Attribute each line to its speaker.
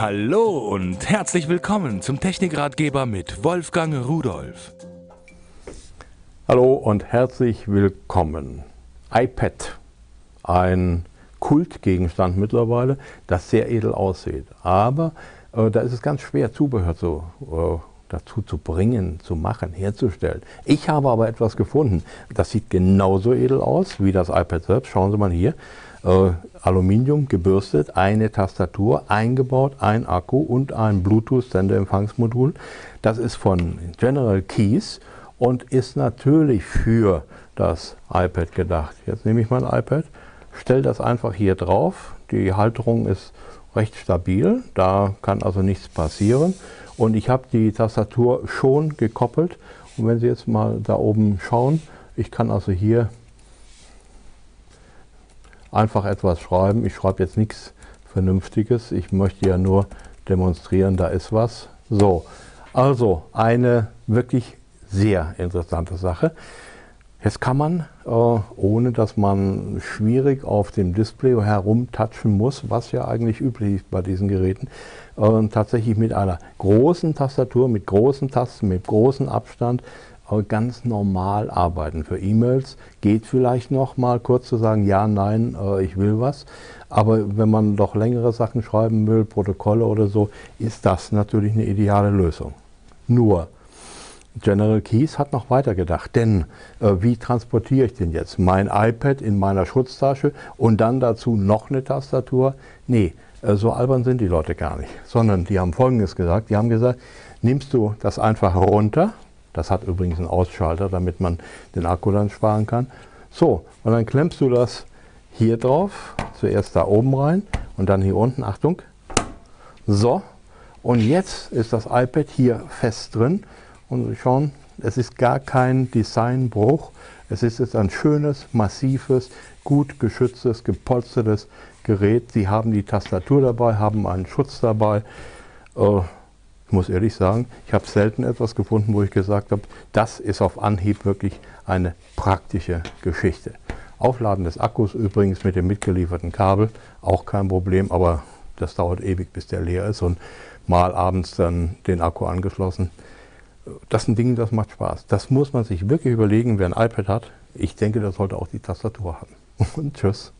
Speaker 1: Hallo und herzlich willkommen zum Technikratgeber mit Wolfgang Rudolf.
Speaker 2: Hallo und herzlich willkommen. iPad, ein Kultgegenstand mittlerweile, das sehr edel aussieht. Aber äh, da ist es ganz schwer, Zubehör zu, äh, dazu zu bringen, zu machen, herzustellen. Ich habe aber etwas gefunden, das sieht genauso edel aus wie das iPad selbst. Schauen Sie mal hier äh, Aluminium gebürstet, eine Tastatur eingebaut, ein Akku und ein Bluetooth-Sendeempfangsmodul. Das ist von General Keys und ist natürlich für das iPad gedacht. Jetzt nehme ich mein iPad, stelle das einfach hier drauf. Die Halterung ist recht stabil, da kann also nichts passieren. Und ich habe die Tastatur schon gekoppelt. Und wenn Sie jetzt mal da oben schauen, ich kann also hier einfach etwas schreiben. Ich schreibe jetzt nichts Vernünftiges. Ich möchte ja nur demonstrieren, da ist was. So, also eine wirklich sehr interessante Sache. Jetzt kann man, äh, ohne dass man schwierig auf dem Display herumtatschen muss, was ja eigentlich üblich ist bei diesen Geräten, äh, tatsächlich mit einer großen Tastatur, mit großen Tasten, mit großem Abstand ganz normal arbeiten. Für E-Mails geht vielleicht noch mal kurz zu sagen, ja, nein, äh, ich will was. Aber wenn man doch längere Sachen schreiben will, Protokolle oder so, ist das natürlich eine ideale Lösung. Nur, General Keys hat noch weiter gedacht, denn äh, wie transportiere ich denn jetzt? Mein iPad in meiner Schutztasche und dann dazu noch eine Tastatur? Nee, äh, so albern sind die Leute gar nicht, sondern die haben Folgendes gesagt, die haben gesagt, nimmst du das einfach runter, das hat übrigens einen Ausschalter, damit man den Akku dann sparen kann. So, und dann klemmst du das hier drauf, zuerst da oben rein und dann hier unten, Achtung. So, und jetzt ist das iPad hier fest drin und schauen, es ist gar kein Designbruch. Es ist jetzt ein schönes, massives, gut geschütztes, gepolstertes Gerät. Sie haben die Tastatur dabei, haben einen Schutz dabei. Äh, ich muss ehrlich sagen, ich habe selten etwas gefunden, wo ich gesagt habe, das ist auf Anhieb wirklich eine praktische Geschichte. Aufladen des Akkus übrigens mit dem mitgelieferten Kabel, auch kein Problem, aber das dauert ewig, bis der leer ist und mal abends dann den Akku angeschlossen. Das ist ein Ding, das macht Spaß. Das muss man sich wirklich überlegen, wer ein iPad hat. Ich denke, das sollte auch die Tastatur haben. Und tschüss.